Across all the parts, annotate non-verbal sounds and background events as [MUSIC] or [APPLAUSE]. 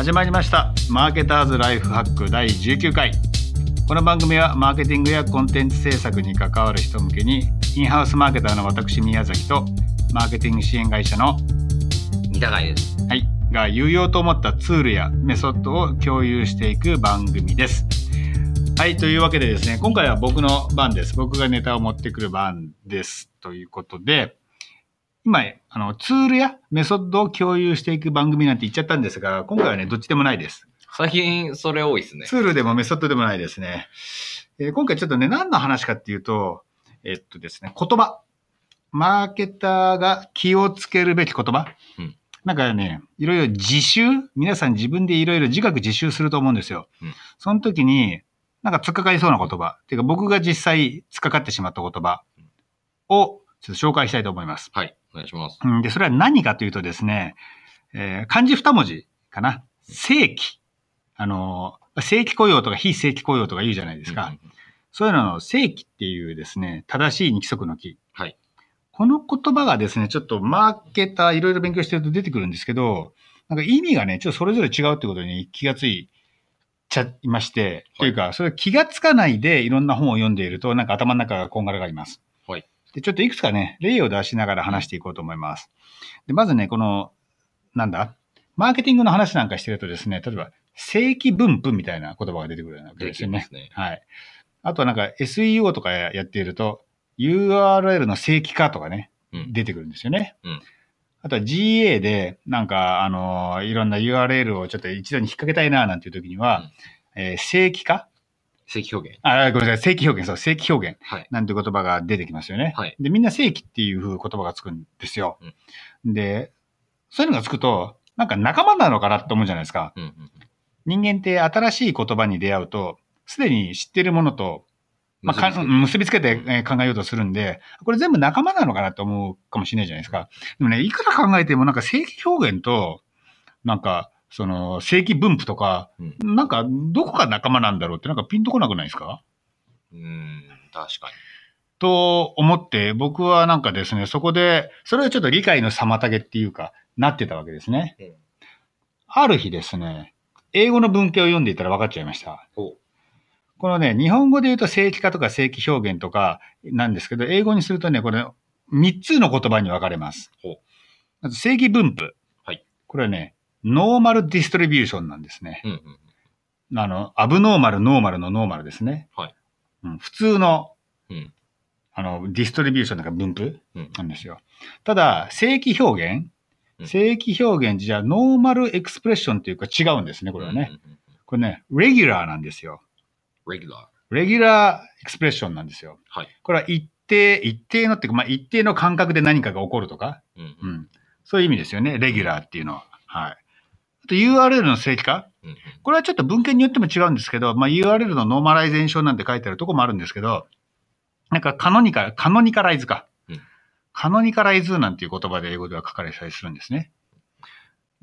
始まりました。マーケターズライフハック第19回。この番組はマーケティングやコンテンツ制作に関わる人向けにインハウスマーケターの私宮崎とマーケティング支援会社の三高です。はい。が有用と思ったツールやメソッドを共有していく番組です。はい。というわけでですね今回は僕の番です。僕がネタを持ってくる番です。ということで今あのツールやメソッドを共有していく番組なんて言っちゃったんですが今回はねどっちでもないです最近それ多いですね。ツールでもメソッドでもないですね。えー今回ちょっとね、何の話かっていうと、えっとですね、言葉。マーケターが気をつけるべき言葉。うんなんかね、いろいろ自習皆さん自分でいろいろ自覚自習すると思うんですよ。うんその時に、なんか突っかかりそうな言葉。っていうか僕が実際突っかかってしまった言葉をちょっと紹介したいと思います。はい。お願いします。うん、で、それは何かというとですね、えー漢字二文字かな。正規。あのー、正規雇用とか非正規雇用とか言うじゃないですか。うんうんうんそういうのの正規っていうですね、正しいに規則の規。はい。この言葉がですね、ちょっとマーケターいろいろ勉強してると出てくるんですけど、なんか意味がね、ちょっとそれぞれ違うってことに気がついちゃいまして、というか、それ気がつかないでいろんな本を読んでいると、なんか頭の中がこんがらがります。はい。で、ちょっといくつかね、例を出しながら話していこうと思います。で、まずね、この、なんだ？マーケティングの話なんかしてるとですね、例えば、正規分布みたいな言葉が出てくるわけですよね。ねはい。あとはなんか SEO とかやっていると、URL の正規化とかね、うん出てくるんですよね。うんあとは GA で、なんか、あのーいろんな URL をちょっと一度に引っ掛けたいな、なんていう時には、えー正規化正規表現。あ、ごめんなさい、正規表現、そう、正規表現。はい。なんて言葉が出てきますよね。はいで、みんな正規っていう風言葉がつくんですよ。で、そういうのがつくと、なんか仲間なのかなって思うじゃないですか。うんうん人間って新しい言葉に出会うと、すでに知ってるものと、まあ、か結びつけて考えようとするんで、これ全部仲間なのかなって思うかもしれないじゃないですか。でもね、いくら考えてもなんか正規表現と、なんか、その、正規分布とか、うんなんか、どこが仲間なんだろうってなんかピンとこなくないですか？うーん、確かと思って、僕はなんかですね、そこで、それはちょっと理解の妨げっていうか、なってたわけですね。に。うん。ある日ですね、英語の文献を読んでいたら分かっちゃいました。ほこのね、日本語で言うと正規化とか正規表現とかなんですけど、英語にするとね、これ3つの言葉に分かれます正規分布。はい。これはね、 normal distribution なんですね。う。うんうん。あの、アブノーマル、ノーマルのノーマルですね。はい。うん、普通の、うんあの、ディストリビューションとか分布うん。なんですよ。ただ、正規表現うん正規表現じゃ、 normal expression っていうか違うんですね、これはね。うんうんうん。これね、レギュラーなんですよ。regular。 regular expression なんですよ。はい。これは一定、一定のっていうか、まあ、一定の間隔で何かが起こるとか、うんううん。ん。そういう意味ですよね、レギュラーっていうのは。はい。あと URL の正規化？これはちょっと文献によっても違うんですけど、まあ、URL のノーマライゼーションなんて書いてあるとこもあるんですけど、なんか canonical、canonicalize か。うん canonicalize なんていう言葉で英語では書かれたりするんですね。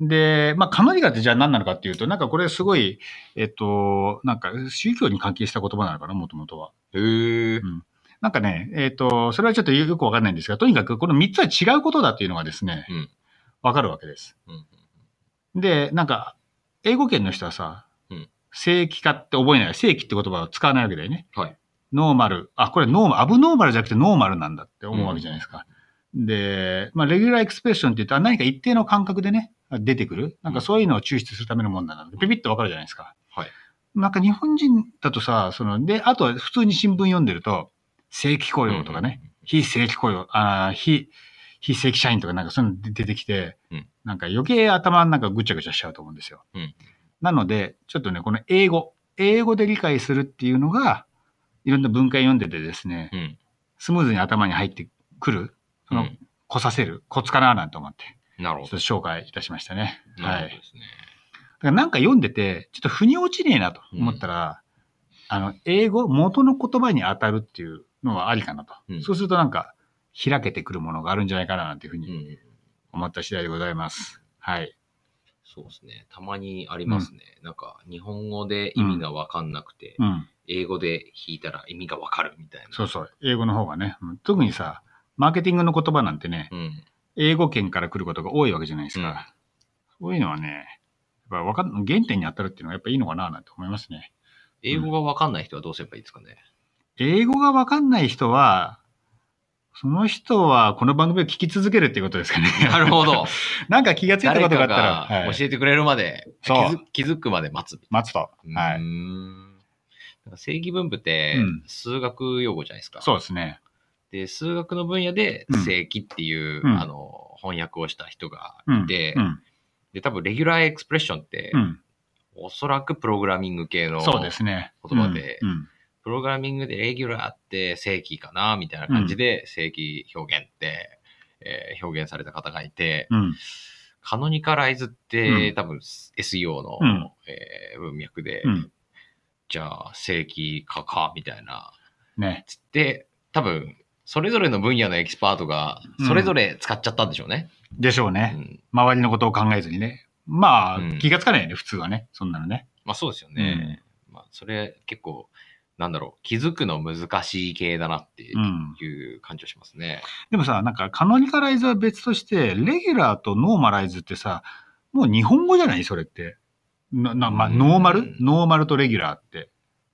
で、まあ、 canonical ってじゃあ何なのかっていうと、なんかこれすごい、えっと、なんか宗教に関係した言葉なのかな、もともとは。へーうんなんかね、えっ、と、それはちょっとよくわかんないんですが、とにかくこの3つは違うことだっていうのがですね、うんわかるわけです。うんで、なんか、英語圏の人はさ、うん正規化って覚えない。正規って言葉を使わないわけだよね。はい。ノーマル。あ、これノーマル、アブノーマルじゃなくてノーマルなんだって思うわけじゃないですか。で、まあ、レギュラーエクスプレッションって言ったら何か一定の感覚でね、出てくる。なんかそういうのを抽出するためのもんだなので、ピピッとわかるじゃないですか。はい。なんか日本人だとさ、その、で、あとは普通に新聞読んでると、正規雇用とかね、非正規雇用、あー非、非正規社員とかなんかそういうの出てきて、うんなんか余計頭なんかぐちゃぐちゃしちゃうと思うんですよ。うんなので、ちょっとね、この英語、英語で理解するっていうのが、いろんな文献読んでてですね、うん。スムーズに頭に入ってくる、その、うんこさせるコツかななんて思って、なるほちょっと紹介いたしましたね。ど。はい。なるほどですね。だからなんか読んでて、ちょっと腑に落ちねえなと思ったら、あの、英語、元の言葉に当たるっていうのはありかなと。うんそうするとなんか、開けてくるものがあるんじゃないかななんていうふうにうん。思った次第でございます。はい。そうですね。たまにありますね。なんか、日本語で意味がわかんなくて、うん。英語で弾いたら意味がわかるみたいな。そうそう。英語の方がね。うん特にさ、マーケティングの言葉なんてね、うん。英語圏から来ることが多いわけじゃないですか。うんそういうのはね、やっぱわかん原点に当たるっていうのはやっぱいいのかななんて思いますね。英語がわかんない人はどうすればいいですかね？英語がわかんない人は、その人はこの番組を聞き続けるっていうことですかね。なるほど。[LAUGHS] なんか気がついた誰ことがあかったら、はいが教えてくれるまで、気づくまで待つ。待つと。はい。正規分布ってうん数学用語じゃないですか。そうですね。で、数学の分野でうん正規っていう、うんあの、翻訳をした人がうん。いて、うん。で、多分レギュラーエクスプレッションって、うん。おそらくプログラミング系のそうですね。プログラミングでレギュラーって正規かなみたいな感じで正規表現って、えー表現された方がいて、うん。カノニカライズって、うん多分 SEO の、うんえー文脈で、うん。じゃあ正規化かみたいな。ね。つって、多分、それぞれの分野のエキスパートが、それぞれ使っちゃったんでしょうね。でしょうね。うん周りのことを考えずにね。まあ、うん気がつかないよね、普通はね。そんなのね。まあそうですよね。まあそれ結構、なんだろう、気づくの難しい系だなっていうん。う感じがしますね。でもさ、なんか、 canonicalize は別として、レギュラーと normalize ってさ、もう日本語じゃないそれって。な、なまあ、うんノーマル？ノーマルとレギュラーって。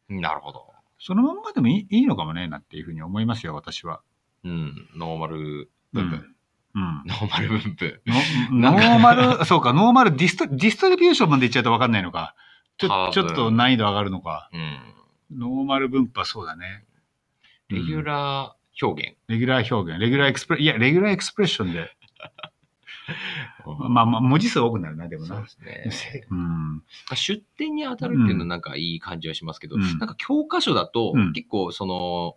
なるほど。そのまんまでもいいいいのかもね、なんていうふうに思いますよ、私は。うん、ノーマルう分布。ん。うん。ノーマル分布。[LAUGHS] ノーマル、そうか、 normal dist、distribution まで言っちゃうと分かんないのか。ちょ、ちょっと難易度上がるのか。うん。ノーマル分布はそうだね。レギュラー表現。レギュラー表現、 regular expre、いや、 regular expression で、まあまあ、文字数多くなるな、でもそうなで。すね。うん。出典に当たるっていうのはなんかいい感じはしますけど、うんなんか教科書だとうん結構その、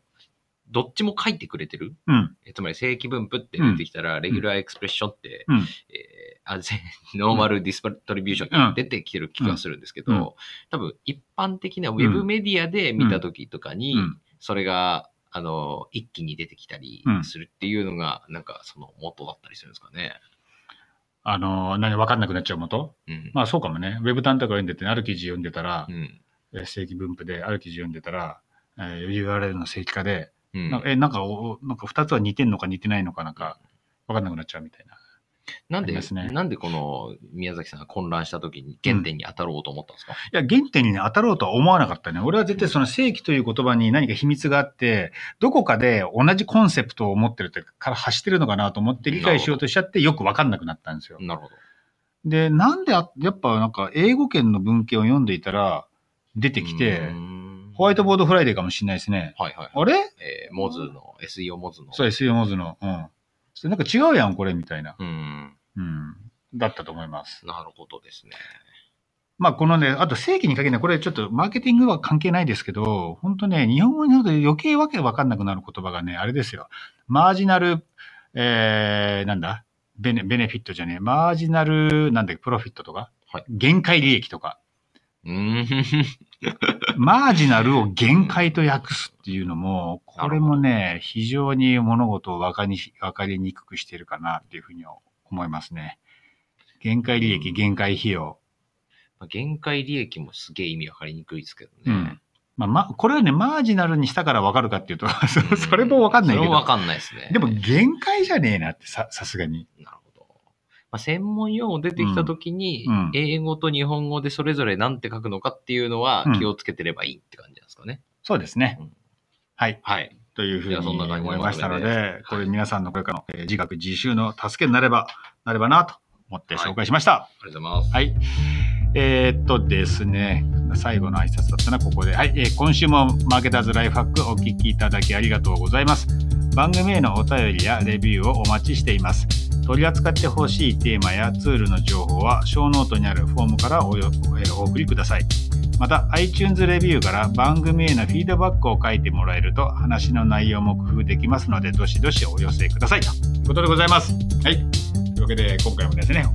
どっちも書いてくれてる。うん。えつまり正規分布って出てきたら、 regular expression って、うんえー [LAUGHS] normal distribution って出てきてる気がするんですけど、うん多分一般的なウェブメディアで見た時とかに、うんそれが、あの、一気に出てきたりうんするっていうのが、なんかその元だったりするんですかね。あの、何、分かんなくなっちゃうもとうん。まあそうかもね。ウェブ単とか読んでて、ある記事読んでたらう、ん。え正規分布で、ある記事読んでたら、えー URL の正規化で、うんなんかえ、なんかお、なんか二つは似てんのか似てないのかなんか、分かんなくなっちゃうみたいな。なんで、ねなんでこの宮崎さんが混乱した時に原点に当たろうと思ったんですか、いや、原点にね、当たろうとは思わなかったね。俺は絶対その正規という言葉に何か秘密があって、どこかで同じコンセプトを持ってるというか、から発してるのかなと思って理解しようとしちゃって、よく分かんなくなったんですよ。なるほど。で、なんであ、やっぱなんか英語圏の文献を読んでいたら、出てきうてホワイトボードフライデーかもしれないですね。はいはい。あれ？えー、モズの、SEO モズの。そう、SEO モズの。うん。なんか違うやん、これ、みたいな。うん。うん。だったと思います。なるほどですね。まあ、このね、あと正規に限らない、これちょっとマーケティングは関係ないですけど、本当ね、日本語になると余計わけわかんなくなる言葉がね、あれですよ。マージナル、えー、なんだ？ベネ、ベネフィットじゃねえ。マージナル、なんだっけ、プロフィットとか、はい限界利益とか。うーん。マージナルを限界と訳すっていうのも、これもね、非常に物事を分かり分かりにくくしてるかなっていうふうに思いますね。限界利益、うん限界費用。まあ限界利益もすげえ意味わかりにくいですけどね。うん。まあ、ま、これはね、マージナルにしたから分かるかっていうと、そそれも分かんないけど。それもわかんないですね。でも、限界じゃねえなってさ、さすがに。なるほど。まあ、専門用語出てきたときに、英語と日本語でそれぞれ何て書くのかっていうのはうん気をつけてればいいって感じなんですかね。そうですね。うんはい。はい。というふうに思いましたので、これ皆さんのこれからのえー自学自習の助けになれば、なればなと思って紹介しました。ありがとうございます。はい。えーっとですね、最後の挨拶だったな、ここで。はい、えー今週もマーケターズライフハックお聞きいただきありがとうございます。番組へのお便りやレビューをお待ちしています。取り扱ってほしいテーマやツールの情報は、ショーノートにあるフォームからおえお送りください。また、iTunes レビューから番組へのフィードバックを書いてもらえると、話の内容も工夫できますので、どしどしお寄せください。ということでございます。はい。というわけで、今回もですね、